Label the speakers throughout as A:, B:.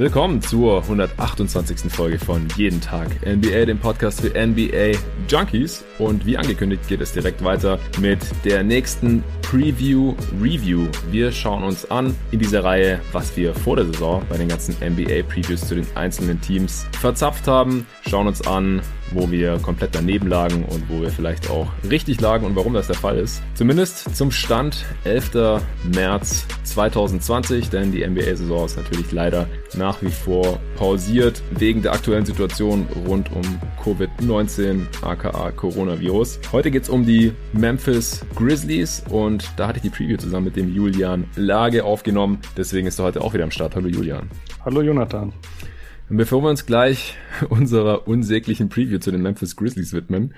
A: Willkommen zur 128. Folge von Jeden Tag NBA, dem Podcast für NBA Junkies. Und wie angekündigt geht es direkt weiter mit der nächsten Preview Review. Wir schauen uns an in dieser Reihe, was wir vor der Saison bei den ganzen NBA Previews zu den einzelnen Teams verzapft haben. Schauen uns an, wo wir komplett daneben lagen und wo wir vielleicht auch richtig lagen und warum das der Fall ist. Zumindest zum Stand 11. März 2020, denn die NBA-Saison ist natürlich leider nach wie vor pausiert wegen der aktuellen Situation rund um Covid-19, aka Coronavirus. Heute geht's um die Memphis Grizzlies und da hatte ich die Preview zusammen mit dem Julian Lage aufgenommen. Deswegen ist er heute auch wieder am Start. Hallo Julian.
B: Hallo Jonathan.
A: Und bevor wir uns gleich unserer unsäglichen Preview zu den Memphis Grizzlies widmen,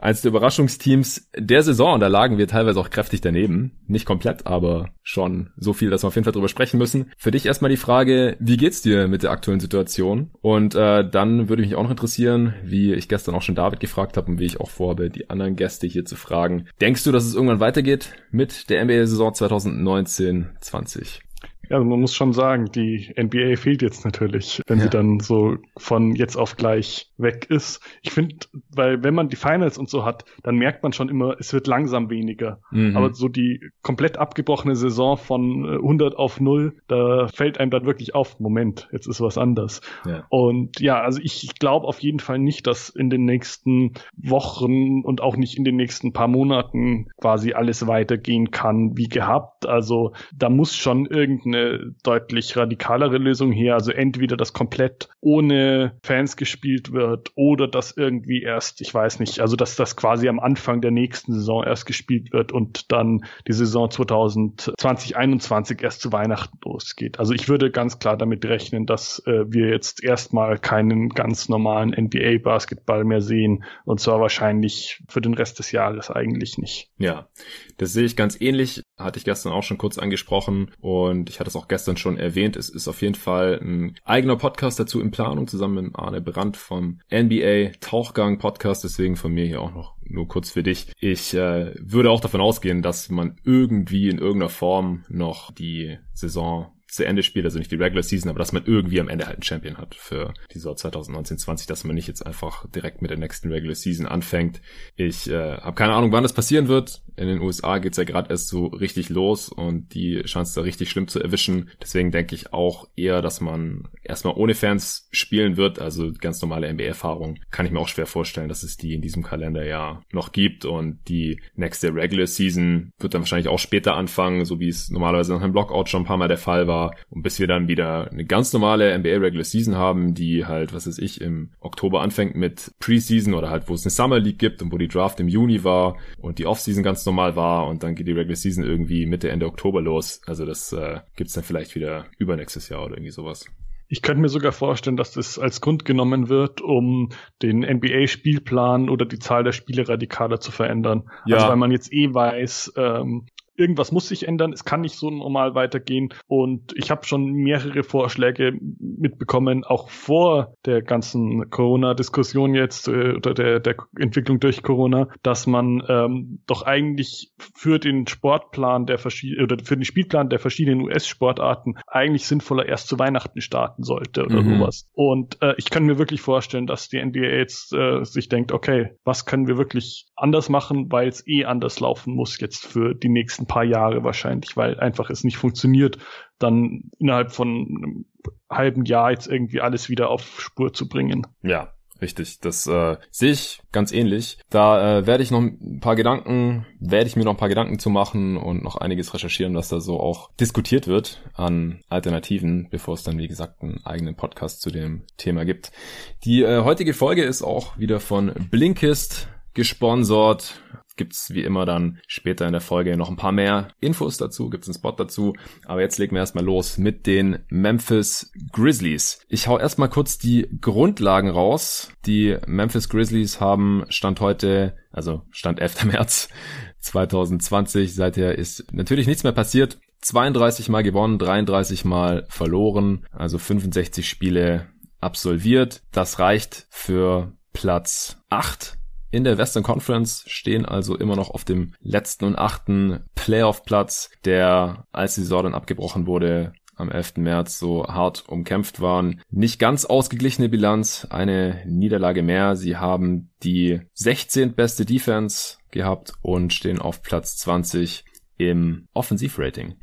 A: eines der Überraschungsteams der Saison, und da lagen wir teilweise auch kräftig daneben. Nicht komplett, aber schon so viel, dass wir auf jeden Fall drüber sprechen müssen. Für dich erstmal die Frage, wie geht's dir mit der aktuellen Situation? Und äh, dann würde mich auch noch interessieren, wie ich gestern auch schon David gefragt habe und wie ich auch vorhabe, die anderen Gäste hier zu fragen. Denkst du, dass es irgendwann weitergeht mit der NBA-Saison 2019-20?
B: Ja, also man muss schon sagen, die NBA fehlt jetzt natürlich, wenn ja. sie dann so von jetzt auf gleich weg ist. Ich finde, weil wenn man die Finals und so hat, dann merkt man schon immer, es wird langsam weniger. Mhm. Aber so die komplett abgebrochene Saison von 100 äh, auf 0, da fällt einem dann wirklich auf, Moment, jetzt ist was anders. Ja. Und ja, also ich, ich glaube auf jeden Fall nicht, dass in den nächsten Wochen und auch nicht in den nächsten paar Monaten quasi alles weitergehen kann wie gehabt. Also da muss schon irgendein eine deutlich radikalere Lösung her. Also entweder das komplett ohne Fans gespielt wird oder das irgendwie erst, ich weiß nicht, also dass das quasi am Anfang der nächsten Saison erst gespielt wird und dann die Saison 2020, 2021 erst zu Weihnachten losgeht. Also ich würde ganz klar damit rechnen, dass äh, wir jetzt erstmal keinen ganz normalen NBA-Basketball mehr sehen und zwar wahrscheinlich für den Rest des Jahres eigentlich nicht.
A: Ja, das sehe ich ganz ähnlich. Hatte ich gestern auch schon kurz angesprochen und ich hatte es auch gestern schon erwähnt. Es ist auf jeden Fall ein eigener Podcast dazu in Planung, zusammen mit Arne Brandt vom NBA Tauchgang Podcast. Deswegen von mir hier auch noch nur kurz für dich. Ich äh, würde auch davon ausgehen, dass man irgendwie in irgendeiner Form noch die Saison zu Ende spielt, also nicht die Regular Season, aber dass man irgendwie am Ende halt einen Champion hat für die Saison 2019-20, dass man nicht jetzt einfach direkt mit der nächsten Regular Season anfängt. Ich äh, habe keine Ahnung, wann das passieren wird. In den USA geht's ja gerade erst so richtig los und die Chance da richtig schlimm zu erwischen. Deswegen denke ich auch eher, dass man erstmal ohne Fans spielen wird, also ganz normale NBA-Erfahrung. Kann ich mir auch schwer vorstellen, dass es die in diesem Kalenderjahr noch gibt und die nächste Regular Season wird dann wahrscheinlich auch später anfangen, so wie es normalerweise nach einem Blockout schon ein paar Mal der Fall war und bis wir dann wieder eine ganz normale NBA Regular Season haben, die halt, was weiß ich, im Oktober anfängt mit Preseason oder halt, wo es eine Summer League gibt und wo die Draft im Juni war und die Offseason ganz normal war und dann geht die Regular Season irgendwie Mitte, Ende Oktober los. Also das äh, gibt's dann vielleicht wieder übernächstes Jahr oder irgendwie sowas.
B: Ich könnte mir sogar vorstellen, dass das als Grund genommen wird, um den NBA-Spielplan oder die Zahl der Spiele radikaler zu verändern. Ja. Also weil man jetzt eh weiß, ähm, irgendwas muss sich ändern, es kann nicht so normal weitergehen. Und ich habe schon mehrere Vorschläge mitbekommen, auch vor der ganzen Corona-Diskussion jetzt äh, oder der, der Entwicklung durch Corona, dass man ähm, doch eigentlich für den Sportplan der verschiedenen oder für den Spielplan der verschiedenen US-Sportarten eigentlich sinnvoller erst zu Weihnachten starten sollte oder mhm. sowas. Und äh, ich kann mir wirklich vorstellen, dass die NBA jetzt äh, sich denkt, okay, was können wir wirklich anders machen, weil es eh anders laufen muss jetzt für die nächsten nächsten paar Jahre wahrscheinlich, weil einfach es nicht funktioniert, dann innerhalb von einem halben Jahr jetzt irgendwie alles wieder auf Spur zu bringen.
A: Ja, Richtig, das äh, sehe ich ganz ähnlich. Da äh, werde ich noch ein paar Gedanken, werde ich mir noch ein paar Gedanken zu machen und noch einiges recherchieren, was da so auch diskutiert wird an Alternativen, bevor es dann, wie gesagt, einen eigenen Podcast zu dem Thema gibt. Die äh, heutige Folge ist auch wieder von Blinkist gesponsert gibt's wie immer dann später in der Folge noch ein paar mehr Infos dazu, gibt's einen Spot dazu. Aber jetzt legen wir erstmal los mit den Memphis Grizzlies. Ich hau erstmal kurz die Grundlagen raus. Die Memphis Grizzlies haben Stand heute, also Stand 11. März 2020, seither ist natürlich nichts mehr passiert. 32 Mal gewonnen, 33 Mal verloren, also 65 Spiele absolviert. Das reicht für Platz 8 in der Western Conference stehen also immer noch auf dem letzten und achten Playoff-Platz, der, als die Saison dann abgebrochen wurde, am 11. März so hart umkämpft waren. Nicht ganz ausgeglichene Bilanz, eine Niederlage mehr. Sie haben die 16. beste Defense gehabt und stehen auf Platz 20 im Offensivrating.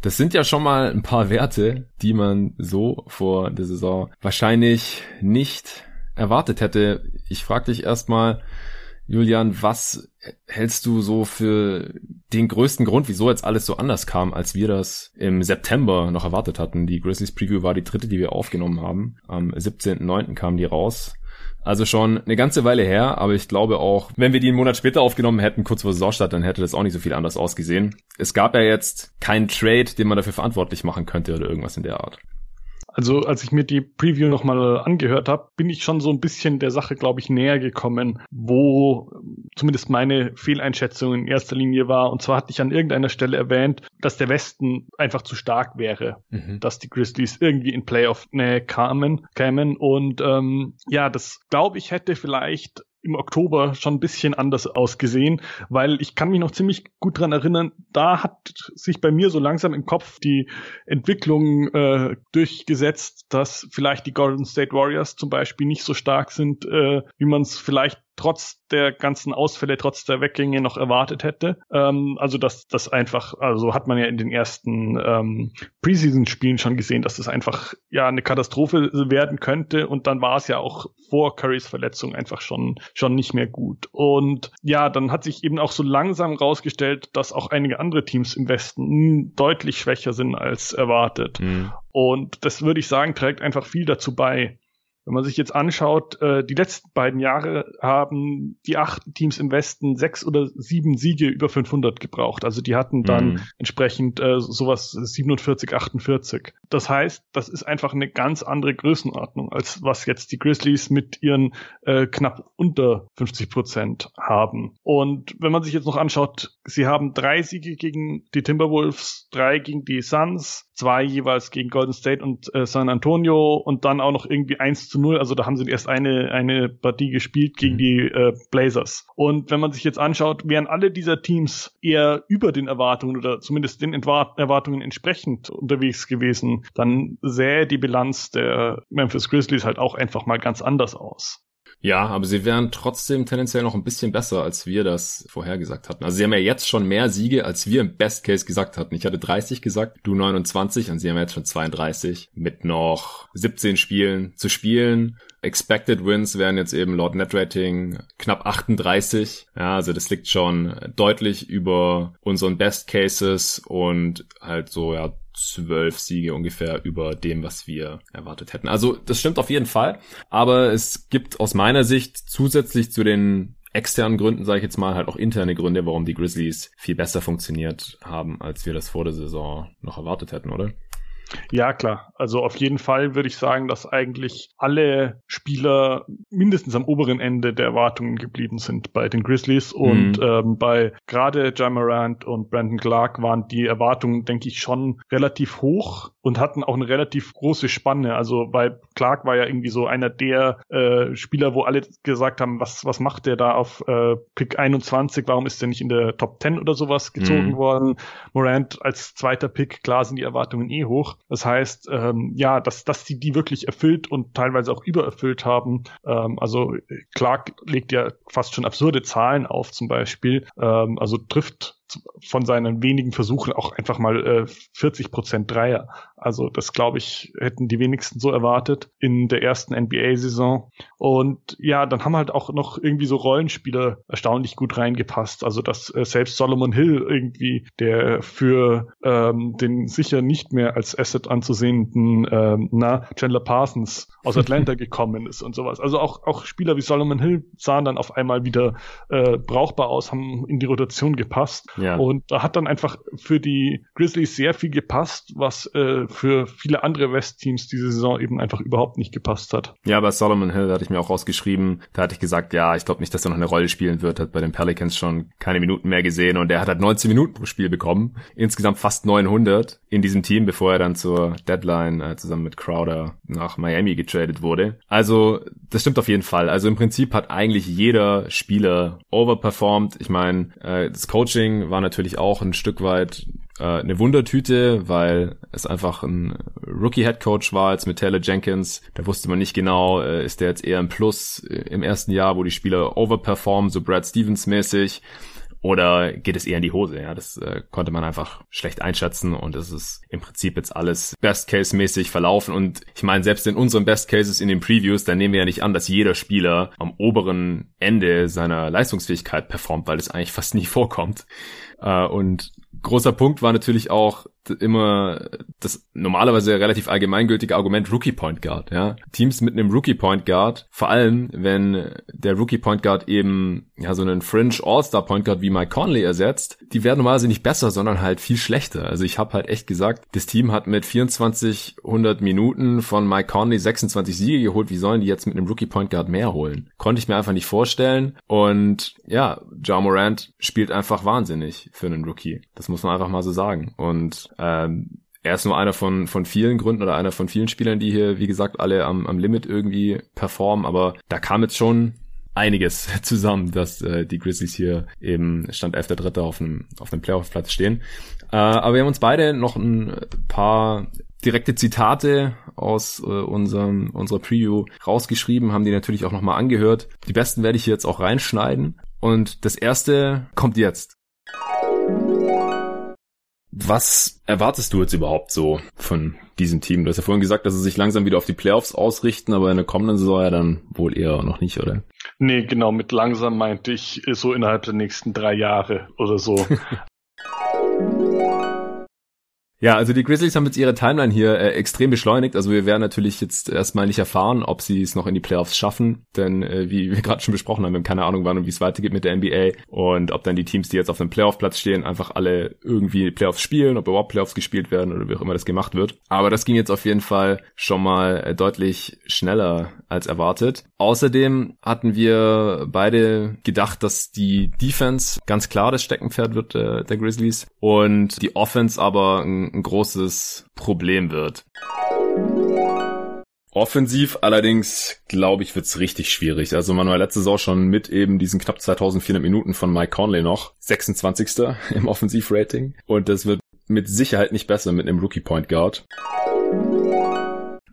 A: Das sind ja schon mal ein paar Werte, die man so vor der Saison wahrscheinlich nicht erwartet hätte. Ich frage dich erstmal, Julian, was hältst du so für den größten Grund, wieso jetzt alles so anders kam, als wir das im September noch erwartet hatten? Die Grizzlies Preview war die dritte, die wir aufgenommen haben. Am 17.09. kam die raus. Also schon eine ganze Weile her, aber ich glaube auch, wenn wir die einen Monat später aufgenommen hätten, kurz vor Saisonstart, dann hätte das auch nicht so viel anders ausgesehen. Es gab ja jetzt keinen Trade, den man dafür verantwortlich machen könnte oder irgendwas in der Art.
B: Also als ich mir die Preview nochmal angehört habe, bin ich schon so ein bisschen der Sache, glaube ich, näher gekommen, wo zumindest meine Fehleinschätzung in erster Linie war. Und zwar hatte ich an irgendeiner Stelle erwähnt, dass der Westen einfach zu stark wäre, mhm. dass die Grizzlies irgendwie in Playoff-Nähe kamen, kämen. Und ähm, ja, das glaube ich hätte vielleicht im Oktober schon ein bisschen anders ausgesehen, weil ich kann mich noch ziemlich gut dran erinnern, da hat sich bei mir so langsam im Kopf die Entwicklung äh, durchgesetzt, dass vielleicht die Golden State Warriors zum Beispiel nicht so stark sind, äh, wie man es vielleicht trotz der ganzen Ausfälle, trotz der Weggänge noch erwartet hätte. Ähm, also dass das einfach, also hat man ja in den ersten ähm, Preseason-Spielen schon gesehen, dass das einfach ja eine Katastrophe werden könnte und dann war es ja auch vor Currys Verletzung einfach schon schon nicht mehr gut. Und ja, dann hat sich eben auch so langsam rausgestellt, dass auch einige andere Teams im Westen deutlich schwächer sind als erwartet. Mhm. Und das würde ich sagen, trägt einfach viel dazu bei. Wenn man sich jetzt anschaut, äh, die letzten beiden Jahre haben die acht Teams im Westen sechs oder sieben Siege über 500 gebraucht. Also die hatten dann mhm. entsprechend äh, sowas 47, 48. Das heißt, das ist einfach eine ganz andere Größenordnung, als was jetzt die Grizzlies mit ihren äh, knapp unter 50 Prozent haben. Und wenn man sich jetzt noch anschaut, sie haben drei Siege gegen die Timberwolves, drei gegen die Suns, zwei jeweils gegen Golden State und äh, San Antonio und dann auch noch irgendwie eins zu null. Also da haben sie erst eine, eine Partie gespielt gegen mhm. die äh, Blazers. Und wenn man sich jetzt anschaut, wären alle dieser Teams eher über den Erwartungen oder zumindest den Entwar Erwartungen entsprechend unterwegs gewesen, dann sähe die Bilanz der Memphis Grizzlies halt auch einfach mal ganz anders aus.
A: Ja, aber sie wären trotzdem tendenziell noch ein bisschen besser, als wir das vorhergesagt hatten. Also sie haben ja jetzt schon mehr Siege, als wir im Best Case gesagt hatten. Ich hatte 30 gesagt, du 29 und sie haben jetzt schon 32 mit noch 17 Spielen zu spielen. Expected Wins wären jetzt eben laut Netrating knapp 38. Ja, also das liegt schon deutlich über unseren Best Cases und halt so, ja, zwölf Siege ungefähr über dem, was wir erwartet hätten. Also das stimmt auf jeden Fall. Aber es gibt aus meiner Sicht zusätzlich zu den externen Gründen, sage ich jetzt mal, halt auch interne Gründe, warum die Grizzlies viel besser funktioniert haben, als wir das vor der Saison noch erwartet hätten, oder?
B: Ja, klar. Also auf jeden Fall würde ich sagen, dass eigentlich alle Spieler mindestens am oberen Ende der Erwartungen geblieben sind bei den Grizzlies. Mhm. Und ähm, bei gerade Jamarant und Brandon Clark waren die Erwartungen, denke ich, schon relativ hoch und hatten auch eine relativ große Spanne. Also bei Clark war ja irgendwie so einer der äh, Spieler, wo alle gesagt haben, was, was macht der da auf äh, Pick 21? Warum ist der nicht in der Top 10 oder sowas gezogen mhm. worden? Morant als zweiter Pick, klar sind die Erwartungen eh hoch. Das heißt, ähm, ja, dass, dass die die wirklich erfüllt und teilweise auch übererfüllt haben. Ähm, also Clark legt ja fast schon absurde Zahlen auf zum Beispiel. Ähm, also trifft von seinen wenigen Versuchen auch einfach mal äh, 40 Prozent Dreier. Also das glaube ich hätten die wenigsten so erwartet in der ersten NBA-Saison. Und ja, dann haben halt auch noch irgendwie so Rollenspieler erstaunlich gut reingepasst. Also dass äh, selbst Solomon Hill irgendwie, der für ähm, den sicher nicht mehr als Asset anzusehenden ähm, na Chandler Parsons aus Atlanta gekommen ist und sowas. Also auch auch Spieler wie Solomon Hill sahen dann auf einmal wieder äh, brauchbar aus, haben in die Rotation gepasst. Ja. Und da hat dann einfach für die Grizzlies sehr viel gepasst, was äh, für viele andere West-Teams diese Saison eben einfach überhaupt nicht gepasst hat.
A: Ja, bei Solomon Hill hatte ich mir auch rausgeschrieben, da hatte ich gesagt, ja, ich glaube nicht, dass er noch eine Rolle spielen wird, hat bei den Pelicans schon keine Minuten mehr gesehen und er hat halt 19 Minuten pro Spiel bekommen, insgesamt fast 900 in diesem Team, bevor er dann zur Deadline äh, zusammen mit Crowder nach Miami getradet wurde. Also, das stimmt auf jeden Fall. Also im Prinzip hat eigentlich jeder Spieler overperformed. Ich meine, äh, das Coaching war natürlich auch ein Stück weit äh, eine Wundertüte, weil es einfach ein Rookie-Headcoach war jetzt mit Taylor Jenkins. Da wusste man nicht genau, äh, ist der jetzt eher ein Plus im ersten Jahr, wo die Spieler overperformen, so Brad Stevens mäßig oder geht es eher in die Hose? Ja, das äh, konnte man einfach schlecht einschätzen und es ist im Prinzip jetzt alles Best-Case-mäßig verlaufen und ich meine, selbst in unseren Best-Cases in den Previews, da nehmen wir ja nicht an, dass jeder Spieler am oberen Ende seiner Leistungsfähigkeit performt, weil das eigentlich fast nie vorkommt. Äh, und großer Punkt war natürlich auch immer das normalerweise relativ allgemeingültige Argument Rookie Point Guard, ja. Teams mit einem Rookie Point Guard, vor allem wenn der Rookie Point Guard eben ja so einen Fringe All-Star Point Guard wie Mike Conley ersetzt, die werden normalerweise nicht besser, sondern halt viel schlechter. Also ich habe halt echt gesagt, das Team hat mit 2400 Minuten von Mike Conley 26 Siege geholt, wie sollen die jetzt mit einem Rookie Point Guard mehr holen? Konnte ich mir einfach nicht vorstellen und ja, Ja Morant spielt einfach wahnsinnig für einen Rookie. Das muss man einfach mal so sagen und ähm, er ist nur einer von, von vielen Gründen oder einer von vielen Spielern, die hier, wie gesagt, alle am, am Limit irgendwie performen. Aber da kam jetzt schon einiges zusammen, dass äh, die Grizzlies hier eben Stand 11.3. auf einem, auf einem Playoff-Platz stehen. Äh, aber wir haben uns beide noch ein paar direkte Zitate aus äh, unserem unserer Preview rausgeschrieben, haben die natürlich auch nochmal angehört. Die besten werde ich hier jetzt auch reinschneiden. Und das erste kommt jetzt. Was erwartest du jetzt überhaupt so von diesem Team? Du hast ja vorhin gesagt, dass sie sich langsam wieder auf die Playoffs ausrichten, aber in der kommenden Saison ja dann wohl eher noch nicht, oder?
B: Nee, genau, mit langsam meinte ich so innerhalb der nächsten drei Jahre oder so.
A: Ja, also die Grizzlies haben jetzt ihre Timeline hier äh, extrem beschleunigt. Also wir werden natürlich jetzt erstmal nicht erfahren, ob sie es noch in die Playoffs schaffen. Denn äh, wie wir gerade schon besprochen haben, wir haben keine Ahnung, wann und wie es weitergeht mit der NBA. Und ob dann die Teams, die jetzt auf dem Playoff-Platz stehen, einfach alle irgendwie Playoffs spielen, ob überhaupt Playoffs gespielt werden oder wie auch immer das gemacht wird. Aber das ging jetzt auf jeden Fall schon mal äh, deutlich schneller als erwartet. Außerdem hatten wir beide gedacht, dass die Defense ganz klar das Steckenpferd wird äh, der Grizzlies und die Offense aber ein ein großes Problem wird. Offensiv allerdings, glaube ich, wird's richtig schwierig. Also man war letzte Saison schon mit eben diesen knapp 2400 Minuten von Mike Conley noch 26. im Offensivrating. Und das wird mit Sicherheit nicht besser mit einem Rookie Point Guard.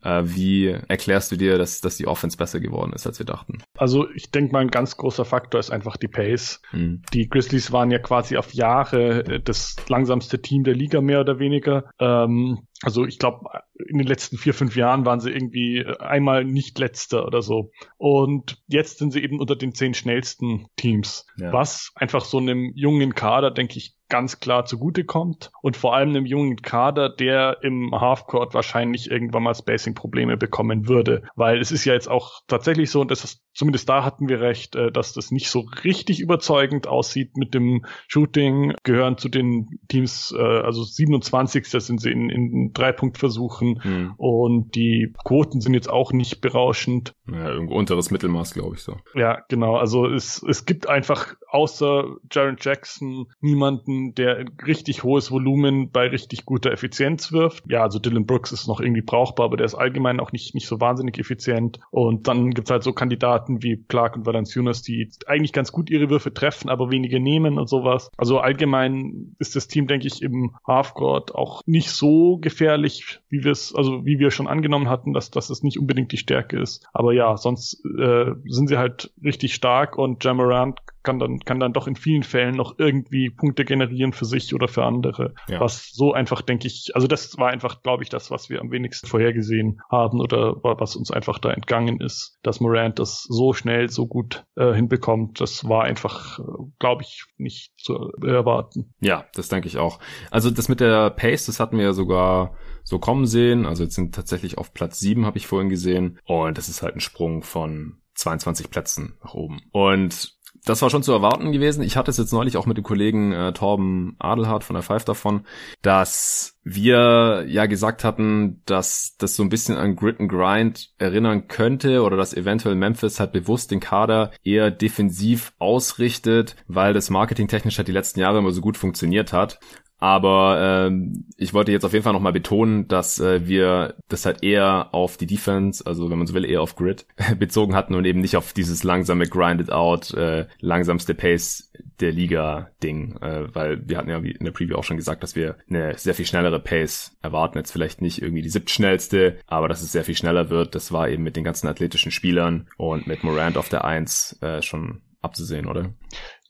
A: Äh, wie erklärst du dir, dass, dass die Offense besser geworden ist, als wir dachten?
B: Also ich denke mal, ein ganz großer Faktor ist einfach die Pace. Hm. Die Grizzlies waren ja quasi auf Jahre äh, das langsamste Team der Liga mehr oder weniger. Ähm, also ich glaube, in den letzten vier, fünf Jahren waren sie irgendwie einmal nicht letzter oder so. Und jetzt sind sie eben unter den zehn schnellsten Teams. Ja. Was einfach so einem jungen Kader, denke ich, ganz klar zugutekommt und vor allem einem jungen Kader, der im Halfcourt wahrscheinlich irgendwann mal Spacing-Probleme bekommen würde. Weil es ist ja jetzt auch tatsächlich so, und das ist, zumindest da hatten wir recht, äh, dass das nicht so richtig überzeugend aussieht mit dem Shooting, gehören zu den Teams, äh, also 27. sind sie in, in Drei-Punkt-Versuchen hm. und die Quoten sind jetzt auch nicht berauschend.
A: Ja, irgendwo unteres Mittelmaß, glaube ich so.
B: Ja, genau. Also es, es gibt einfach außer Jaron Jackson niemanden, der richtig hohes Volumen bei richtig guter Effizienz wirft. Ja, also Dylan Brooks ist noch irgendwie brauchbar, aber der ist allgemein auch nicht, nicht so wahnsinnig effizient. Und dann gibt's halt so Kandidaten wie Clark und Valanciunas, die eigentlich ganz gut ihre Würfe treffen, aber wenige nehmen und sowas. Also allgemein ist das Team, denke ich, im Halfcourt auch nicht so gefährlich, wie wir es, also wie wir schon angenommen hatten, dass, dass es nicht unbedingt die Stärke ist. Aber ja, sonst äh, sind sie halt richtig stark und Jamarant kann dann, kann dann doch in vielen Fällen noch irgendwie Punkte generieren für sich oder für andere. Ja. Was so einfach, denke ich, also das war einfach, glaube ich, das, was wir am wenigsten vorhergesehen haben oder was uns einfach da entgangen ist, dass Morant das so schnell, so gut äh, hinbekommt. Das war einfach, glaube ich, nicht zu erwarten.
A: Ja, das denke ich auch. Also das mit der Pace, das hatten wir ja sogar so kommen sehen. Also jetzt sind tatsächlich auf Platz sieben habe ich vorhin gesehen. Und das ist halt ein Sprung von 22 Plätzen nach oben. Und das war schon zu erwarten gewesen. Ich hatte es jetzt neulich auch mit dem Kollegen äh, Torben Adelhardt von der Five davon, dass wir ja gesagt hatten, dass das so ein bisschen an Grit and Grind erinnern könnte oder dass eventuell Memphis halt bewusst den Kader eher defensiv ausrichtet, weil das marketingtechnisch halt die letzten Jahre immer so gut funktioniert hat. Aber ähm, ich wollte jetzt auf jeden Fall nochmal betonen, dass äh, wir das halt eher auf die Defense, also wenn man so will, eher auf Grid bezogen hatten und eben nicht auf dieses langsame Grinded Out, äh, langsamste Pace der Liga-Ding, äh, weil wir hatten ja in der Preview auch schon gesagt, dass wir eine sehr viel schnellere Pace erwarten. Jetzt vielleicht nicht irgendwie die siebtschnellste, aber dass es sehr viel schneller wird. Das war eben mit den ganzen athletischen Spielern und mit Morant auf der Eins äh, schon abzusehen, oder?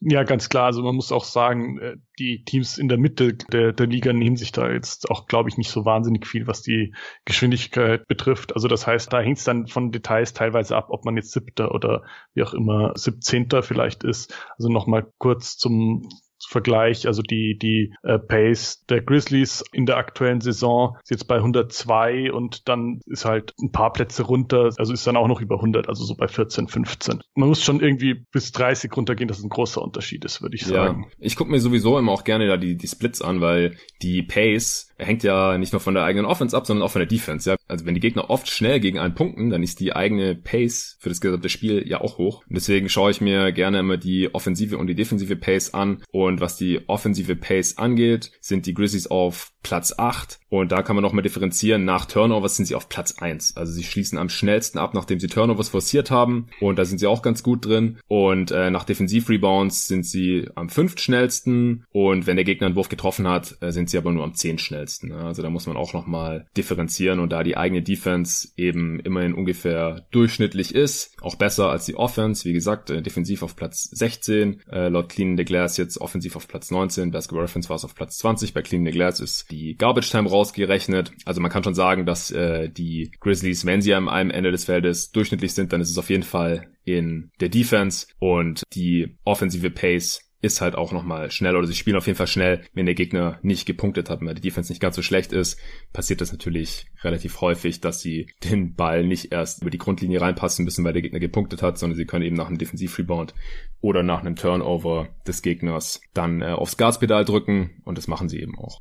B: Ja, ganz klar. Also man muss auch sagen, äh, die Teams in der Mitte der, der Liga nehmen sich da jetzt auch, glaube ich, nicht so wahnsinnig viel, was die Geschwindigkeit betrifft. Also das heißt, da hängt es dann von Details teilweise ab, ob man jetzt siebter oder wie auch immer siebzehnter vielleicht ist. Also nochmal kurz zum Vergleich, also die, die äh, Pace der Grizzlies in der aktuellen Saison ist jetzt bei 102 und dann ist halt ein paar Plätze runter, also ist dann auch noch über 100, also so bei 14, 15. Man muss schon irgendwie bis 30 runtergehen, dass ein großer Unterschied ist, würde ich sagen.
A: Ja, ich gucke mir sowieso immer auch gerne da die, die Splits an, weil die Pace hängt ja nicht nur von der eigenen Offense ab, sondern auch von der Defense. Ja? Also wenn die Gegner oft schnell gegen einen punkten, dann ist die eigene Pace für das gesamte Spiel ja auch hoch. Und deswegen schaue ich mir gerne immer die offensive und die defensive Pace an. Und was die offensive Pace angeht, sind die Grizzlies auf Platz 8. Und da kann man noch mal differenzieren. Nach Turnovers sind sie auf Platz 1. Also sie schließen am schnellsten ab, nachdem sie Turnovers forciert haben. Und da sind sie auch ganz gut drin. Und äh, nach Defensiv-Rebounds sind sie am fünftschnellsten. Und wenn der Gegner einen Wurf getroffen hat, äh, sind sie aber nur am zehntschnellsten. Also da muss man auch noch mal differenzieren. Und da die eigene Defense eben immerhin ungefähr durchschnittlich ist, auch besser als die Offense. Wie gesagt, äh, defensiv auf Platz 16. Äh, laut Clean the Glass jetzt offensiv auf Platz 19. Basketball Reference war es auf Platz 20. Bei Clean the Glass ist die Garbage Time rausgerechnet. Also man kann schon sagen, dass äh, die Grizzlies, wenn sie am einem Ende des Feldes durchschnittlich sind, dann ist es auf jeden Fall in der Defense und die offensive Pace ist halt auch nochmal schnell oder sie spielen auf jeden Fall schnell, wenn der Gegner nicht gepunktet hat, weil die Defense nicht ganz so schlecht ist, passiert das natürlich relativ häufig, dass sie den Ball nicht erst über die Grundlinie reinpassen müssen, weil der Gegner gepunktet hat, sondern sie können eben nach einem Defensiv-Rebound oder nach einem Turnover des Gegners dann äh, aufs Gaspedal drücken und das machen sie eben auch.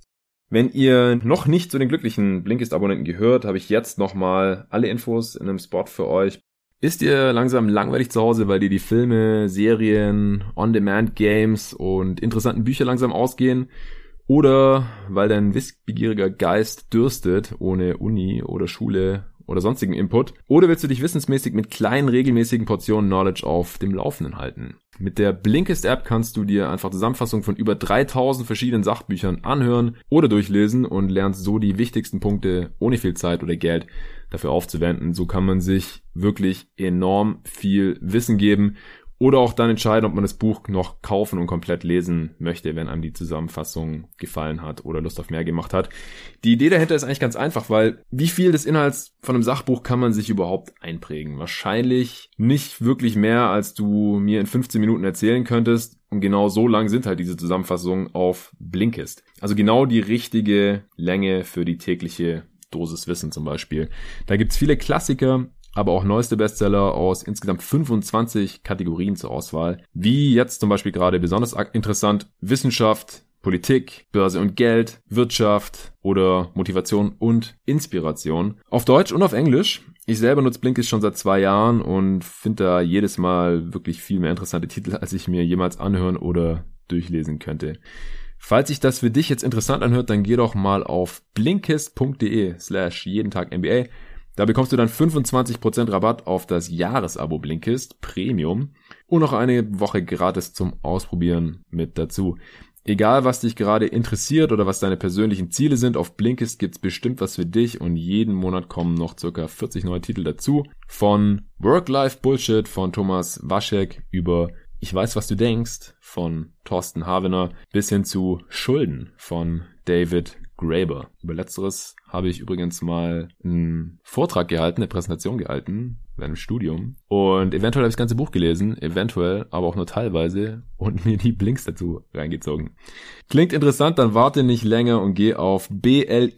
A: Wenn ihr noch nicht zu den glücklichen Blinkist-Abonnenten gehört, habe ich jetzt nochmal alle Infos in einem Spot für euch. Ist ihr langsam langweilig zu Hause, weil dir die Filme, Serien, On-Demand-Games und interessanten Bücher langsam ausgehen? Oder weil dein wissbegieriger Geist dürstet, ohne Uni oder Schule oder sonstigen Input? Oder willst du dich wissensmäßig mit kleinen regelmäßigen Portionen Knowledge auf dem Laufenden halten? Mit der Blinkist App kannst du dir einfach Zusammenfassungen von über 3000 verschiedenen Sachbüchern anhören oder durchlesen und lernst so die wichtigsten Punkte ohne viel Zeit oder Geld dafür aufzuwenden. So kann man sich wirklich enorm viel Wissen geben oder auch dann entscheiden, ob man das Buch noch kaufen und komplett lesen möchte, wenn einem die Zusammenfassung gefallen hat oder Lust auf mehr gemacht hat. Die Idee dahinter ist eigentlich ganz einfach, weil wie viel des Inhalts von einem Sachbuch kann man sich überhaupt einprägen? Wahrscheinlich nicht wirklich mehr, als du mir in 15 Minuten erzählen könntest. Und genau so lang sind halt diese Zusammenfassungen auf Blinkist. Also genau die richtige Länge für die tägliche Dosis Wissen zum Beispiel. Da gibt's viele Klassiker, aber auch neueste Bestseller aus insgesamt 25 Kategorien zur Auswahl. Wie jetzt zum Beispiel gerade besonders interessant Wissenschaft, Politik, Börse und Geld, Wirtschaft oder Motivation und Inspiration. Auf Deutsch und auf Englisch. Ich selber nutze Blinkist schon seit zwei Jahren und finde da jedes Mal wirklich viel mehr interessante Titel, als ich mir jemals anhören oder durchlesen könnte. Falls sich das für dich jetzt interessant anhört, dann geh doch mal auf blinkist.de slash jeden Tag NBA da bekommst du dann 25% Rabatt auf das Jahresabo Blinkist Premium und noch eine Woche gratis zum Ausprobieren mit dazu. Egal, was dich gerade interessiert oder was deine persönlichen Ziele sind, auf Blinkist gibt's bestimmt was für dich und jeden Monat kommen noch circa 40 neue Titel dazu. Von Work-Life-Bullshit von Thomas Waschek über Ich weiß, was du denkst von Thorsten Havener bis hin zu Schulden von David Graeber. Über letzteres habe ich übrigens mal einen Vortrag gehalten, eine Präsentation gehalten bei einem Studium. Und eventuell habe ich das ganze Buch gelesen, eventuell, aber auch nur teilweise und mir die Blinks dazu reingezogen. Klingt interessant, dann warte nicht länger und geh auf blinkist.de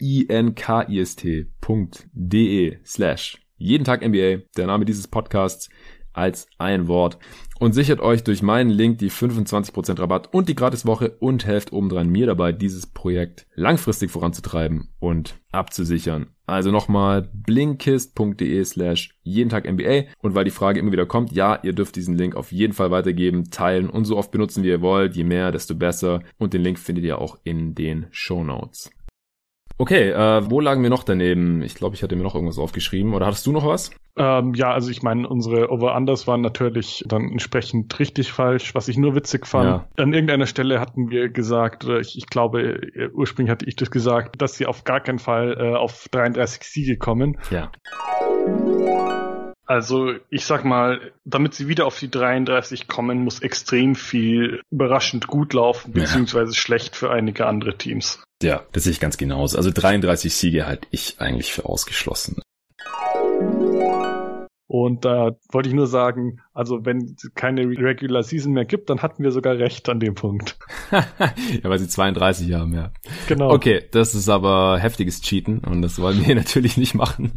A: slash jeden Tag NBA, der Name dieses Podcasts als ein Wort und sichert euch durch meinen Link die 25% Rabatt und die Gratiswoche und helft obendrein mir dabei, dieses Projekt langfristig voranzutreiben und abzusichern. Also nochmal blinkist.de slash jeden Tag NBA und weil die Frage immer wieder kommt, ja, ihr dürft diesen Link auf jeden Fall weitergeben, teilen und so oft benutzen, wie ihr wollt. Je mehr, desto besser und den Link findet ihr auch in den Show Notes. Okay, äh, wo lagen wir noch daneben? Ich glaube, ich hatte mir noch irgendwas aufgeschrieben. Oder hattest du noch was?
B: Ähm, ja, also ich meine, unsere Over-Unders waren natürlich dann entsprechend richtig falsch, was ich nur witzig fand. Ja. An irgendeiner Stelle hatten wir gesagt, oder ich, ich glaube, äh, ursprünglich hatte ich das gesagt, dass sie auf gar keinen Fall äh, auf 33 Siege kommen.
A: Ja.
B: Also ich sag mal, damit sie wieder auf die 33 kommen, muss extrem viel überraschend gut laufen, beziehungsweise ja. schlecht für einige andere Teams.
A: Ja, das sehe ich ganz genauso. Also 33 Siege halte ich eigentlich für ausgeschlossen.
B: Und da wollte ich nur sagen, also wenn es keine Regular Season mehr gibt, dann hatten wir sogar recht an dem Punkt.
A: ja, weil sie 32 haben, ja.
B: Genau.
A: Okay, das ist aber heftiges Cheaten und das wollen wir natürlich nicht machen.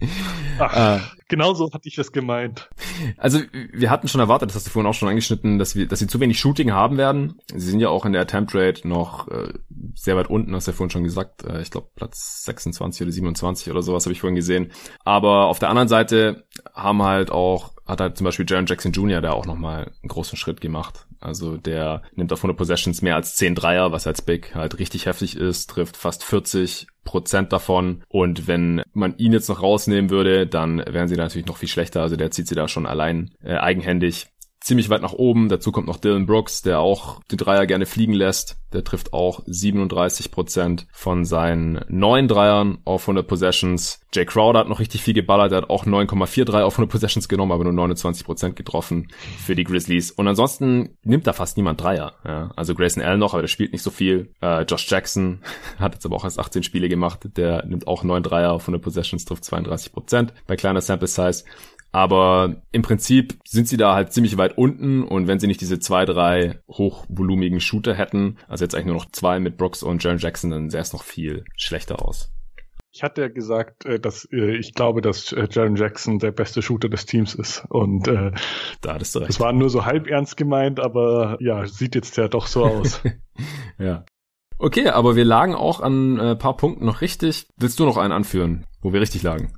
B: Ach, äh, genau so hatte ich es gemeint.
A: Also wir hatten schon erwartet, das hast du vorhin auch schon angeschnitten, dass wir, dass sie zu wenig Shooting haben werden. Sie sind ja auch in der Attempt Rate noch äh, sehr weit unten, hast du ja vorhin schon gesagt. Äh, ich glaube Platz 26 oder 27 oder sowas habe ich vorhin gesehen. Aber auf der anderen Seite haben halt auch hat halt zum Beispiel Jaron Jackson Jr. da auch nochmal einen großen Schritt gemacht. Also der nimmt auf 100 Possessions mehr als 10 Dreier, was als Big halt richtig heftig ist, trifft fast 40 Prozent davon. Und wenn man ihn jetzt noch rausnehmen würde, dann wären sie natürlich noch viel schlechter. Also der zieht sie da schon allein äh, eigenhändig ziemlich weit nach oben. Dazu kommt noch Dylan Brooks, der auch den Dreier gerne fliegen lässt. Der trifft auch 37 Prozent von seinen neun Dreiern auf 100 Possessions. Jay Crowder hat noch richtig viel geballert. Er hat auch 9,43 auf 100 Possessions genommen, aber nur 29 Prozent getroffen für die Grizzlies. Und ansonsten nimmt da fast niemand Dreier. Ja, also Grayson Allen noch, aber der spielt nicht so viel. Äh, Josh Jackson hat jetzt aber auch erst 18 Spiele gemacht. Der nimmt auch neun Dreier auf 100 Possessions, trifft 32 Prozent bei kleiner Sample Size. Aber im Prinzip sind sie da halt ziemlich weit unten und wenn sie nicht diese zwei, drei hochvolumigen Shooter hätten, also jetzt eigentlich nur noch zwei mit Brooks und Jaron Jackson, dann sähe es noch viel schlechter aus.
B: Ich hatte ja gesagt, äh, dass äh, ich glaube, dass äh, Jaron Jackson der beste Shooter des Teams ist. Und äh,
A: da hattest du recht.
B: Das war nur so halb ernst gemeint, aber ja, sieht jetzt ja doch so aus.
A: ja. Okay, aber wir lagen auch an ein paar Punkten noch richtig. Willst du noch einen anführen, wo wir richtig lagen?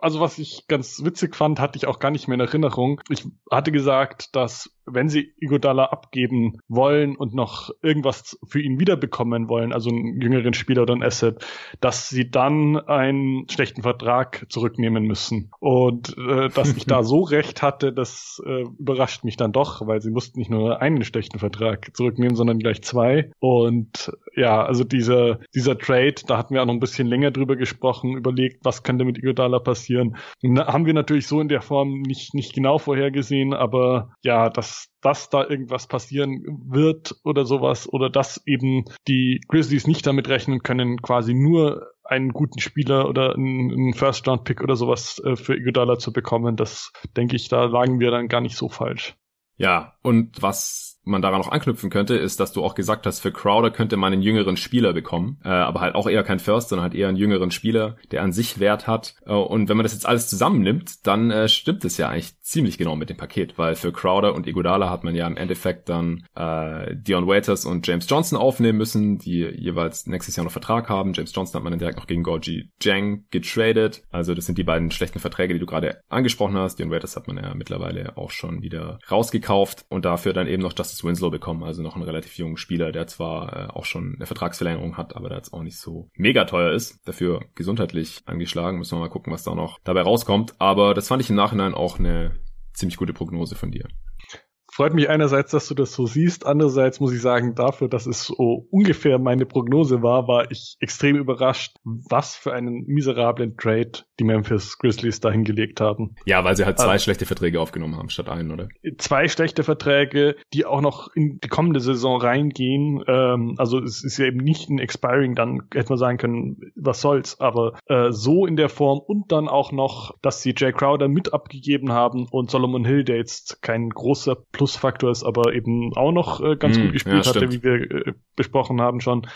B: Also was ich ganz witzig fand, hatte ich auch gar nicht mehr in Erinnerung. Ich hatte gesagt, dass wenn sie Igodala abgeben wollen und noch irgendwas für ihn wiederbekommen wollen, also einen jüngeren Spieler oder ein Asset, dass sie dann einen schlechten Vertrag zurücknehmen müssen. Und äh, dass ich da so recht hatte, das äh, überrascht mich dann doch, weil sie mussten nicht nur einen schlechten Vertrag zurücknehmen, sondern gleich zwei. Und ja, also dieser, dieser Trade, da hatten wir auch noch ein bisschen länger drüber gesprochen, überlegt, was könnte mit Igodala passieren. Und haben wir natürlich so in der Form nicht, nicht genau vorhergesehen, aber ja, das dass, da irgendwas passieren wird oder sowas oder dass eben die Grizzlies nicht damit rechnen können, quasi nur einen guten Spieler oder einen First-Round-Pick oder sowas äh, für Iguodala zu bekommen, das denke ich, da lagen wir dann gar nicht so falsch.
A: Ja, und was man daran noch anknüpfen könnte, ist, dass du auch gesagt hast, für Crowder könnte man einen jüngeren Spieler bekommen, äh, aber halt auch eher kein First, sondern halt eher einen jüngeren Spieler, der an sich Wert hat. Äh, und wenn man das jetzt alles zusammennimmt, dann äh, stimmt es ja eigentlich ziemlich genau mit dem Paket, weil für Crowder und Iguodala hat man ja im Endeffekt dann äh, Dion Waiters und James Johnson aufnehmen müssen, die jeweils nächstes Jahr noch Vertrag haben. James Johnson hat man dann direkt noch gegen Gorgie Jang getradet. Also das sind die beiden schlechten Verträge, die du gerade angesprochen hast. Dion Waiters hat man ja mittlerweile auch schon wieder rausgekauft und dafür dann eben noch Justice Justice Winslow bekommen, also noch einen relativ jungen Spieler, der zwar äh, auch schon eine Vertragsverlängerung hat, aber der jetzt auch nicht so mega teuer ist. Dafür gesundheitlich angeschlagen. Müssen wir mal gucken, was da noch dabei rauskommt. Aber das fand ich im Nachhinein auch eine ziemlich gute Prognose von dir
B: freut mich einerseits, dass du das so siehst. Andererseits muss ich sagen, dafür, dass es so ungefähr meine Prognose war, war ich extrem überrascht, was für einen miserablen Trade die Memphis Grizzlies dahin gelegt haben.
A: Ja, weil sie halt zwei also, schlechte Verträge aufgenommen haben statt einen, oder?
B: Zwei schlechte Verträge, die auch noch in die kommende Saison reingehen. Ähm, also es ist ja eben nicht ein Expiring, dann hätte man sagen können, was soll's. Aber äh, so in der Form und dann auch noch, dass sie Jay Crowder mit abgegeben haben und Solomon Hill, der jetzt kein großer Plus Plusfaktor ist, aber eben auch noch äh, ganz mm, gut gespielt ja, hatte, wie wir äh, besprochen haben schon.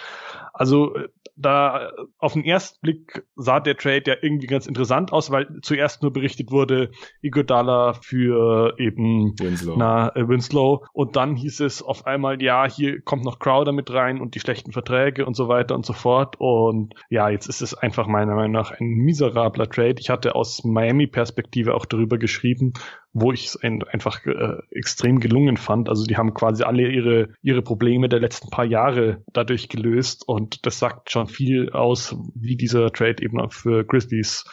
B: Also äh, da auf den ersten Blick sah der Trade ja irgendwie ganz interessant aus, weil zuerst nur berichtet wurde, Igodala für eben
A: Winslow.
B: Na, äh, Winslow und dann hieß es auf einmal, ja, hier kommt noch Crowder mit rein und die schlechten Verträge und so weiter und so fort und ja, jetzt ist es einfach meiner Meinung nach ein miserabler Trade. Ich hatte aus Miami-Perspektive auch darüber geschrieben, wo ich es ein, einfach äh, extrem gelungen fand. Also die haben quasi alle ihre ihre Probleme der letzten paar Jahre dadurch gelöst und Und das sagt schon viel aus, wie dieser Trade eben auch für Grizzlies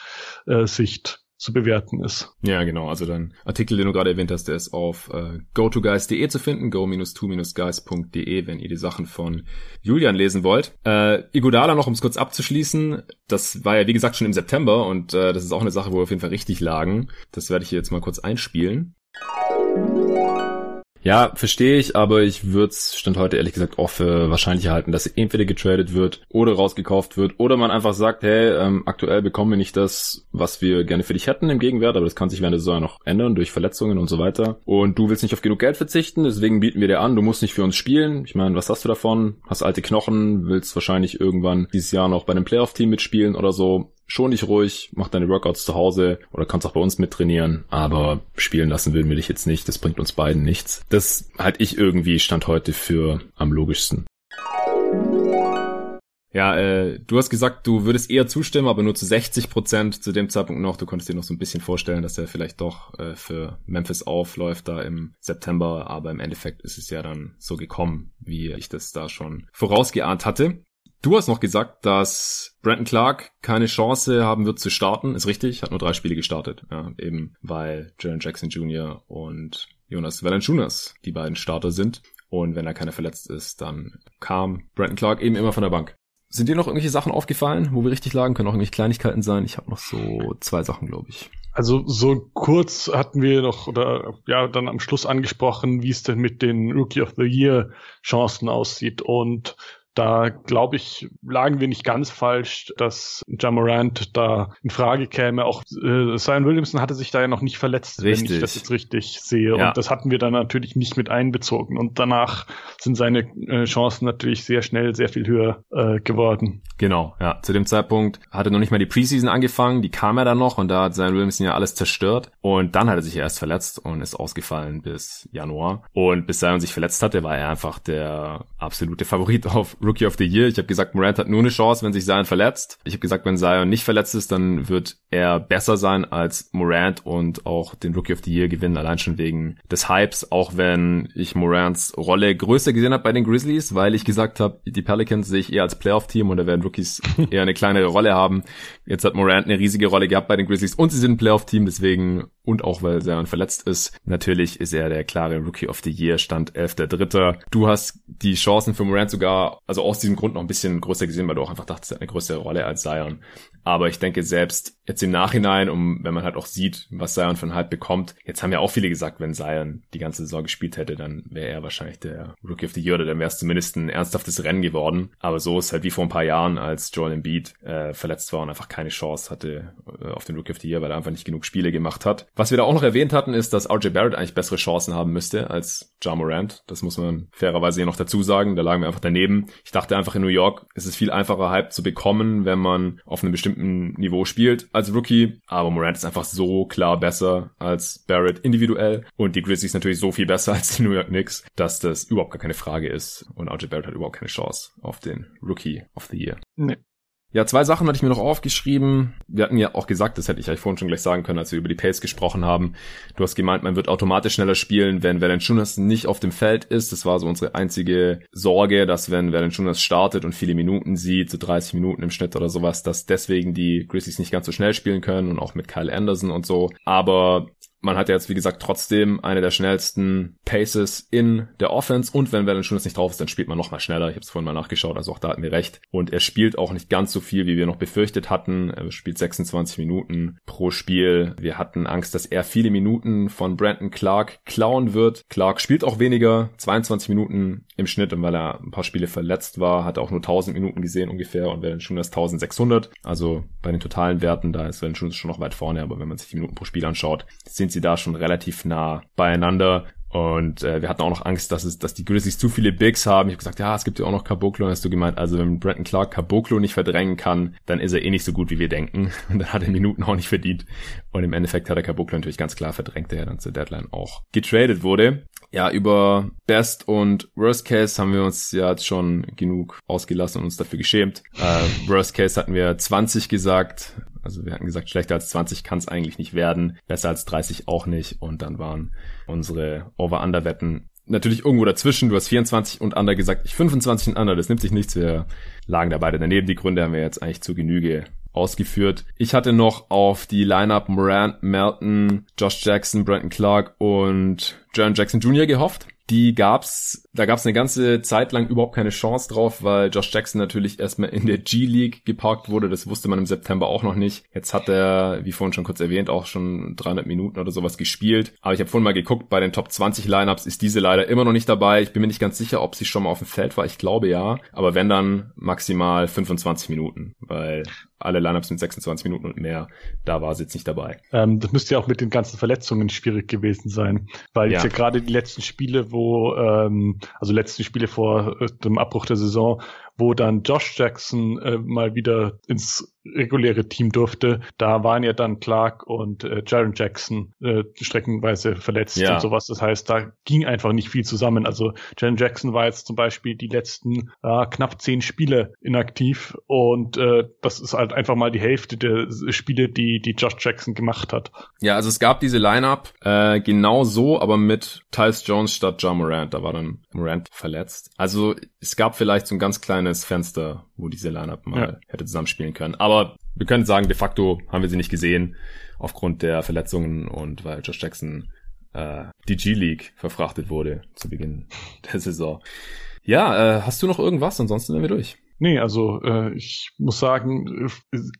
B: äh, Sicht zu bewerten ist.
A: Ja, genau. Also dein Artikel, den du gerade erwähnt hast, der ist auf äh, go-to-guys.de zu finden, go-to-guys.de, wenn ihr die Sachen von Julian lesen wollt. Äh, Igodala noch, um es kurz abzuschließen, das war ja wie gesagt schon im September und äh, das ist auch eine Sache, wo wir auf jeden Fall richtig lagen. Das werde ich hier jetzt mal kurz einspielen. Ja, verstehe ich, aber ich würde es stand heute ehrlich gesagt auch für wahrscheinlich halten, dass entweder getradet wird oder rausgekauft wird oder man einfach sagt, hey, ähm, aktuell bekommen wir nicht das, was wir gerne für dich hätten im Gegenwert, aber das kann sich während der Saison noch ändern durch Verletzungen und so weiter. Und du willst nicht auf genug Geld verzichten, deswegen bieten wir dir an, du musst nicht für uns spielen. Ich meine, was hast du davon? Hast alte Knochen, willst wahrscheinlich irgendwann dieses Jahr noch bei einem Playoff-Team mitspielen oder so schon dich ruhig, mach deine Workouts zu Hause oder kannst auch bei uns mittrainieren, aber spielen lassen will wir dich jetzt nicht, das bringt uns beiden nichts. Das halte ich irgendwie Stand heute für am logischsten. Ja, äh, du hast gesagt, du würdest eher zustimmen, aber nur zu 60 Prozent zu dem Zeitpunkt noch. Du konntest dir noch so ein bisschen vorstellen, dass er vielleicht doch äh, für Memphis aufläuft da im September, aber im Endeffekt ist es ja dann so gekommen, wie ich das da schon vorausgeahnt hatte. Du hast noch gesagt, dass Brandon Clark keine Chance haben wird zu starten. Ist richtig, hat nur drei Spiele gestartet. Ja, eben weil Jalen Jackson Jr. und Jonas Valanciunas die beiden Starter sind. Und wenn da keiner verletzt ist, dann kam Brandon Clark eben immer von der Bank. Sind dir noch irgendwelche Sachen aufgefallen, wo wir richtig lagen? Können auch irgendwelche Kleinigkeiten sein. Ich habe noch so zwei Sachen, glaube ich.
B: Also so kurz hatten wir noch oder ja dann am Schluss angesprochen, wie es denn mit den Rookie of the Year Chancen aussieht und da glaube ich, lagen wir nicht ganz falsch, dass Jamorant da in Frage käme. Auch äh, Zion Williamson hatte sich da ja noch nicht verletzt,
A: richtig.
B: wenn ich das jetzt richtig sehe. Ja. Und das hatten wir dann natürlich nicht mit einbezogen. Und danach sind seine äh, Chancen natürlich sehr schnell sehr viel höher äh, geworden.
A: Genau, ja. Zu dem Zeitpunkt hatte noch nicht mal die Preseason angefangen, die kam er dann noch und da hat Zion Williamson ja alles zerstört. Und dann hat er sich erst verletzt und ist ausgefallen bis Januar. Und bis Zion sich verletzt hatte, war er einfach der absolute Favorit auf Rookie of the Year. Ich habe gesagt, Morant hat nur eine Chance, wenn sich Zion verletzt. Ich habe gesagt, wenn Zion nicht verletzt ist, dann wird er besser sein als Morant und auch den Rookie of the Year gewinnen, allein schon wegen des Hypes, auch wenn ich Morants Rolle größer gesehen habe bei den Grizzlies, weil ich gesagt habe, die Pelicans sehe ich eher als Playoff-Team und da werden Rookies eher eine kleinere Rolle haben. Jetzt hat Morant eine riesige Rolle gehabt bei den Grizzlies und sie sind ein Playoff-Team, deswegen und auch weil Zion verletzt ist. Natürlich ist er der klare Rookie of the Year, Stand 11.3. Du hast die Chancen für Morant sogar, also aus diesem Grund noch ein bisschen größer gesehen, weil du auch einfach dachtest, er hat eine größere Rolle als Zion. Aber ich denke selbst jetzt im Nachhinein, um wenn man halt auch sieht, was Zion von Hype bekommt, jetzt haben ja auch viele gesagt, wenn Zion die ganze Saison gespielt hätte, dann wäre er wahrscheinlich der Rookie of the Year oder dann wäre es zumindest ein ernsthaftes Rennen geworden. Aber so ist halt wie vor ein paar Jahren, als Joel Embiid äh, verletzt war und einfach keine Chance hatte äh, auf den Rookie of the Year, weil er einfach nicht genug Spiele gemacht hat. Was wir da auch noch erwähnt hatten, ist, dass RJ Barrett eigentlich bessere Chancen haben müsste als Ja Morant. Das muss man fairerweise hier noch dazu sagen. Da lagen wir einfach daneben. Ich dachte einfach in New York, ist es viel einfacher Hype zu bekommen, wenn man auf einem bestimmten Niveau spielt als Rookie. Aber Morant ist einfach so klar besser als Barrett individuell. Und die Grizzlies natürlich so viel besser als die New York Knicks, dass das überhaupt gar keine Frage ist. Und RJ Barrett hat überhaupt keine Chance auf den Rookie of the Year.
B: Nee.
A: Ja, zwei Sachen hatte ich mir noch aufgeschrieben. Wir hatten ja auch gesagt, das hätte ich euch vorhin schon gleich sagen können, als wir über die Pace gesprochen haben. Du hast gemeint, man wird automatisch schneller spielen, wenn Valanciunas nicht auf dem Feld ist. Das war so unsere einzige Sorge, dass wenn Valanciunas startet und viele Minuten sieht, so 30 Minuten im Schnitt oder sowas, dass deswegen die Grizzlies nicht ganz so schnell spielen können und auch mit Kyle Anderson und so. Aber man hat ja jetzt, wie gesagt, trotzdem eine der schnellsten Paces in der Offense und wenn Valen Schunas nicht drauf ist, dann spielt man noch mal schneller. Ich habe es vorhin mal nachgeschaut, also auch da hatten wir recht. Und er spielt auch nicht ganz so viel, wie wir noch befürchtet hatten. Er spielt 26 Minuten pro Spiel. Wir hatten Angst, dass er viele Minuten von Brandon Clark klauen wird. Clark spielt auch weniger, 22 Minuten im Schnitt und weil er ein paar Spiele verletzt war, hat er auch nur 1000 Minuten gesehen ungefähr und Valen Schunas 1600. Also bei den totalen Werten, da ist Valen Schunas schon noch weit vorne, aber wenn man sich die Minuten pro Spiel anschaut, sind sind sie da schon relativ nah beieinander. Und äh, wir hatten auch noch Angst, dass es, dass die Grizzlies zu viele Bigs haben. Ich habe gesagt, ja, es gibt ja auch noch Caboclo. Und hast du gemeint, also wenn Brandon Clark Caboclo nicht verdrängen kann, dann ist er eh nicht so gut, wie wir denken. Und dann hat er Minuten auch nicht verdient. Und im Endeffekt hat er Caboclo natürlich ganz klar verdrängt, der ja dann zur Deadline auch getradet wurde. Ja, über Best und Worst Case haben wir uns ja jetzt schon genug ausgelassen und uns dafür geschämt. Äh, Worst Case hatten wir 20 gesagt. Also wir hatten gesagt, schlechter als 20 kann es eigentlich nicht werden, besser als 30 auch nicht. Und dann waren unsere Over-Under-Wetten natürlich irgendwo dazwischen. Du hast 24 und Under gesagt, ich 25 und Under. Das nimmt sich nichts. Wir lagen da beide daneben. Die Gründe haben wir jetzt eigentlich zu Genüge ausgeführt. Ich hatte noch auf die Lineup Morant, Melton, Josh Jackson, Brandon Clark und Jaron Jackson Jr. gehofft die gab's, da gab's eine ganze Zeit lang überhaupt keine Chance drauf, weil Josh Jackson natürlich erstmal in der G-League geparkt wurde. Das wusste man im September auch noch nicht. Jetzt hat er, wie vorhin schon kurz erwähnt, auch schon 300 Minuten oder sowas gespielt. Aber ich habe vorhin mal geguckt, bei den Top 20 Lineups ist diese leider immer noch nicht dabei. Ich bin mir nicht ganz sicher, ob sie schon mal auf dem Feld war. Ich glaube ja. Aber wenn dann maximal 25 Minuten, weil alle Lineups mit 26 Minuten und mehr, da war sie jetzt nicht dabei.
B: Ähm, das müsste ja auch mit den ganzen Verletzungen schwierig gewesen sein, weil ja. jetzt ja gerade die letzten Spiele, wo, ähm, also letzten Spiele vor äh, dem Abbruch der Saison, wo dann Josh Jackson äh, mal wieder ins reguläre Team durfte, da waren ja dann Clark und äh, Jaron Jackson äh, streckenweise verletzt ja. und sowas. Das heißt, da ging einfach nicht viel zusammen. Also Jaron Jackson war jetzt zum Beispiel die letzten äh, knapp zehn Spiele inaktiv und äh, das ist halt einfach mal die Hälfte der Spiele, die die Josh Jackson gemacht hat.
A: Ja, also es gab diese Lineup äh, genau so, aber mit Tyus Jones statt John Morant. Da war dann Morant verletzt. Also es gab vielleicht so ein ganz kleines Fenster, wo diese Lineup mal ja. hätte zusammenspielen können. Aber wir können sagen, de facto haben wir sie nicht gesehen aufgrund der Verletzungen und weil Josh Jackson äh, die G-League verfrachtet wurde zu Beginn der Saison. Ja, äh, hast du noch irgendwas? Ansonsten sind wir durch.
B: Nee, also äh, ich muss sagen,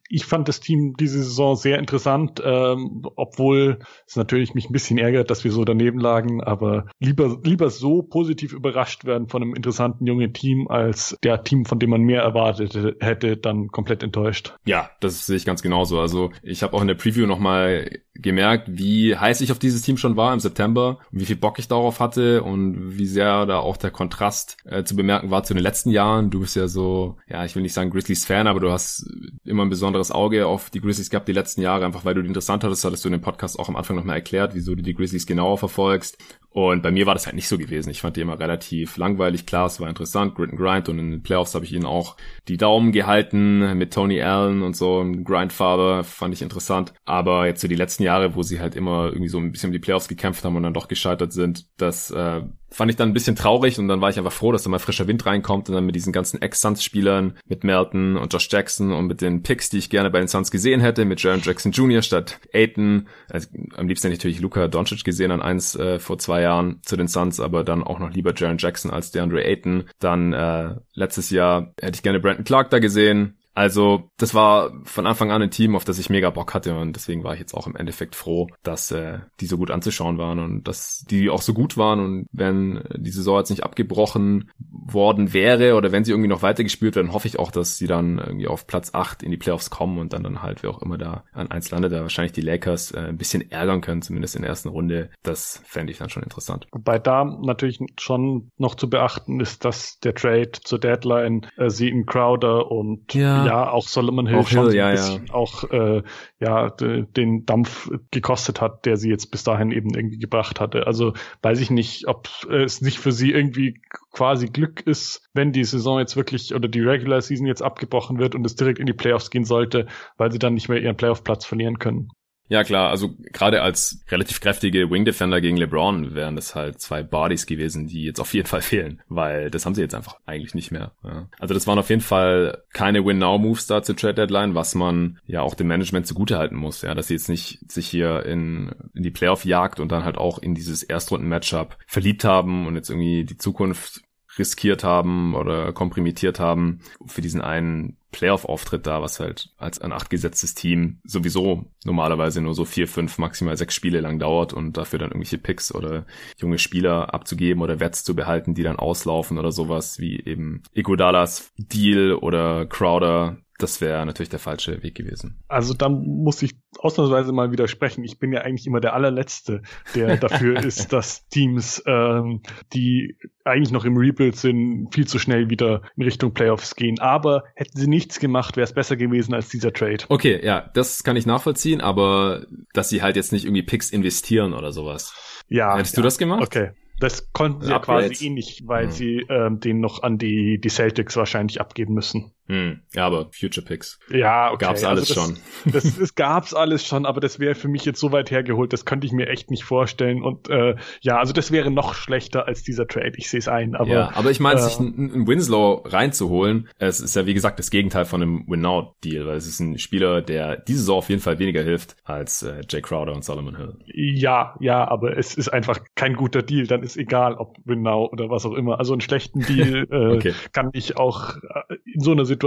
B: ich fand das Team diese Saison sehr interessant, ähm, obwohl es natürlich mich ein bisschen ärgert, dass wir so daneben lagen, aber lieber, lieber so positiv überrascht werden von einem interessanten jungen Team, als der Team, von dem man mehr erwartet hätte, dann komplett enttäuscht.
A: Ja, das sehe ich ganz genauso. Also ich habe auch in der Preview nochmal gemerkt, wie heiß ich auf dieses Team schon war im September, wie viel Bock ich darauf hatte und wie sehr da auch der Kontrast äh, zu bemerken war zu den letzten Jahren. Du bist ja so, ja, ich will nicht sagen Grizzlies-Fan, aber du hast immer ein besonderes Auge auf die Grizzlies gehabt die letzten Jahre, einfach weil du die interessant hattest, hattest du in dem Podcast auch am Anfang nochmal erklärt, wieso du die Grizzlies genauer verfolgst. Und bei mir war das halt nicht so gewesen. Ich fand die immer relativ langweilig. Klar, es war interessant, Grit and Grind. Und in den Playoffs habe ich ihnen auch die Daumen gehalten mit Tony Allen und so. Grindfather fand ich interessant. Aber jetzt so die letzten Jahre, wo sie halt immer irgendwie so ein bisschen um die Playoffs gekämpft haben und dann doch gescheitert sind, das äh, fand ich dann ein bisschen traurig. Und dann war ich einfach froh, dass da mal frischer Wind reinkommt und dann mit diesen ganzen Ex-Suns-Spielern, mit Melton und Josh Jackson und mit den Picks, die ich gerne bei den Suns gesehen hätte, mit Jaron Jackson Jr. statt Aiton. Also, am liebsten hätte ich natürlich Luca Doncic gesehen an eins äh, vor zwei Jahren zu den Suns, aber dann auch noch lieber Jaron Jackson als DeAndre Ayton. Dann äh, letztes Jahr hätte ich gerne Brandon Clark da gesehen. Also das war von Anfang an ein Team, auf das ich mega Bock hatte und deswegen war ich jetzt auch im Endeffekt froh, dass äh, die so gut anzuschauen waren und dass die auch so gut waren und wenn die Saison jetzt nicht abgebrochen worden wäre oder wenn sie irgendwie noch weitergespielt werden, hoffe ich auch, dass sie dann irgendwie auf Platz 8 in die Playoffs kommen und dann dann halt wer auch immer da an eins landet, da wahrscheinlich die Lakers äh, ein bisschen ärgern können, zumindest in der ersten Runde. Das fände ich dann schon interessant.
B: Wobei da natürlich schon noch zu beachten ist, dass der Trade zur Deadline äh, sie in Crowder und ja ja auch Solomon Hill auch schon Hill, ja, ja. auch äh, ja den Dampf gekostet hat, der sie jetzt bis dahin eben irgendwie gebracht hatte. Also weiß ich nicht, ob es nicht für sie irgendwie quasi Glück ist, wenn die Saison jetzt wirklich oder die Regular Season jetzt abgebrochen wird und es direkt in die Playoffs gehen sollte, weil sie dann nicht mehr ihren Playoff-Platz verlieren können.
A: Ja, klar, also gerade als relativ kräftige Wing Defender gegen LeBron wären das halt zwei Bodies gewesen, die jetzt auf jeden Fall fehlen, weil das haben sie jetzt einfach eigentlich nicht mehr. Ja. Also das waren auf jeden Fall keine Win-Now-Moves da zur Trade Deadline, was man ja auch dem Management zugutehalten muss, ja, dass sie jetzt nicht sich hier in, in die Playoff-Jagd und dann halt auch in dieses Erstrunden-Matchup verliebt haben und jetzt irgendwie die Zukunft riskiert haben oder komprimiert haben für diesen einen Playoff-Auftritt da, was halt als ein acht gesetztes Team sowieso normalerweise nur so vier, fünf, maximal sechs Spiele lang dauert und dafür dann irgendwelche Picks oder junge Spieler abzugeben oder Wets zu behalten, die dann auslaufen oder sowas wie eben Iguodalas Deal oder Crowder das wäre natürlich der falsche Weg gewesen.
B: Also da muss ich ausnahmsweise mal widersprechen. Ich bin ja eigentlich immer der allerletzte, der dafür ist, dass Teams, ähm, die eigentlich noch im Rebuild sind, viel zu schnell wieder in Richtung Playoffs gehen. Aber hätten sie nichts gemacht, wäre es besser gewesen als dieser Trade.
A: Okay, ja, das kann ich nachvollziehen, aber dass sie halt jetzt nicht irgendwie Picks investieren oder sowas. Ja. Hättest ja. du das gemacht?
B: Okay. Das konnten sie ja quasi eh nicht, weil mhm. sie ähm, den noch an die, die Celtics wahrscheinlich abgeben müssen.
A: Hm, ja, aber Future Picks.
B: Ja, okay.
A: Gab's alles also das,
B: schon. Das, das gab's alles schon, aber das wäre für mich jetzt so weit hergeholt, das könnte ich mir echt nicht vorstellen. Und äh, ja, also das wäre noch schlechter als dieser Trade. Ich sehe es ein. Aber,
A: ja, aber ich meine, äh, sich einen Winslow reinzuholen, es ist ja wie gesagt das Gegenteil von einem Win-Now-Deal, weil es ist ein Spieler, der diese Saison auf jeden Fall weniger hilft als äh, Jay Crowder und Solomon Hill.
B: Ja, ja, aber es ist einfach kein guter Deal. Dann ist egal, ob Win-Now oder was auch immer. Also einen schlechten Deal äh, okay. kann ich auch äh, in so einer Situation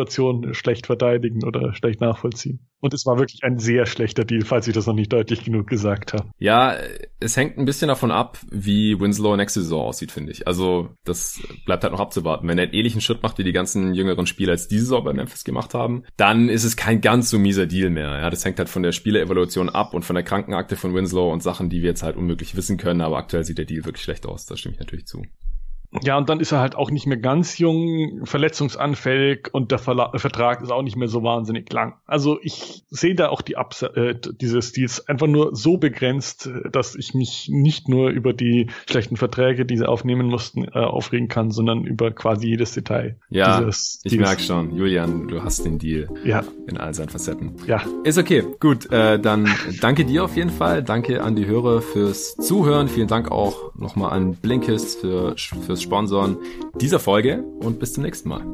B: schlecht verteidigen oder schlecht nachvollziehen. Und es war wirklich ein sehr schlechter Deal, falls ich das noch nicht deutlich genug gesagt habe.
A: Ja, es hängt ein bisschen davon ab, wie Winslow nächste Saison aussieht, finde ich. Also das bleibt halt noch abzuwarten. Wenn er einen ähnlichen Schritt macht, wie die ganzen jüngeren Spieler jetzt diese Saison bei Memphis gemacht haben, dann ist es kein ganz so mieser Deal mehr. Ja, das hängt halt von der Spielerevolution ab und von der Krankenakte von Winslow und Sachen, die wir jetzt halt unmöglich wissen können. Aber aktuell sieht der Deal wirklich schlecht aus. Da stimme ich natürlich zu.
B: Ja, und dann ist er halt auch nicht mehr ganz jung, verletzungsanfällig und der Verla Vertrag ist auch nicht mehr so wahnsinnig lang. Also ich sehe da auch die Ups äh, dieses Deals einfach nur so begrenzt, dass ich mich nicht nur über die schlechten Verträge, die sie aufnehmen mussten, äh, aufregen kann, sondern über quasi jedes Detail.
A: Ja, dieses, ich merke schon, Julian, du hast den Deal
B: ja.
A: in all seinen Facetten.
B: Ja.
A: Ist okay, gut, äh, dann danke dir auf jeden Fall, danke an die Hörer fürs Zuhören, vielen Dank auch nochmal an Blinkist für, fürs Sponsoren dieser Folge und bis zum nächsten Mal.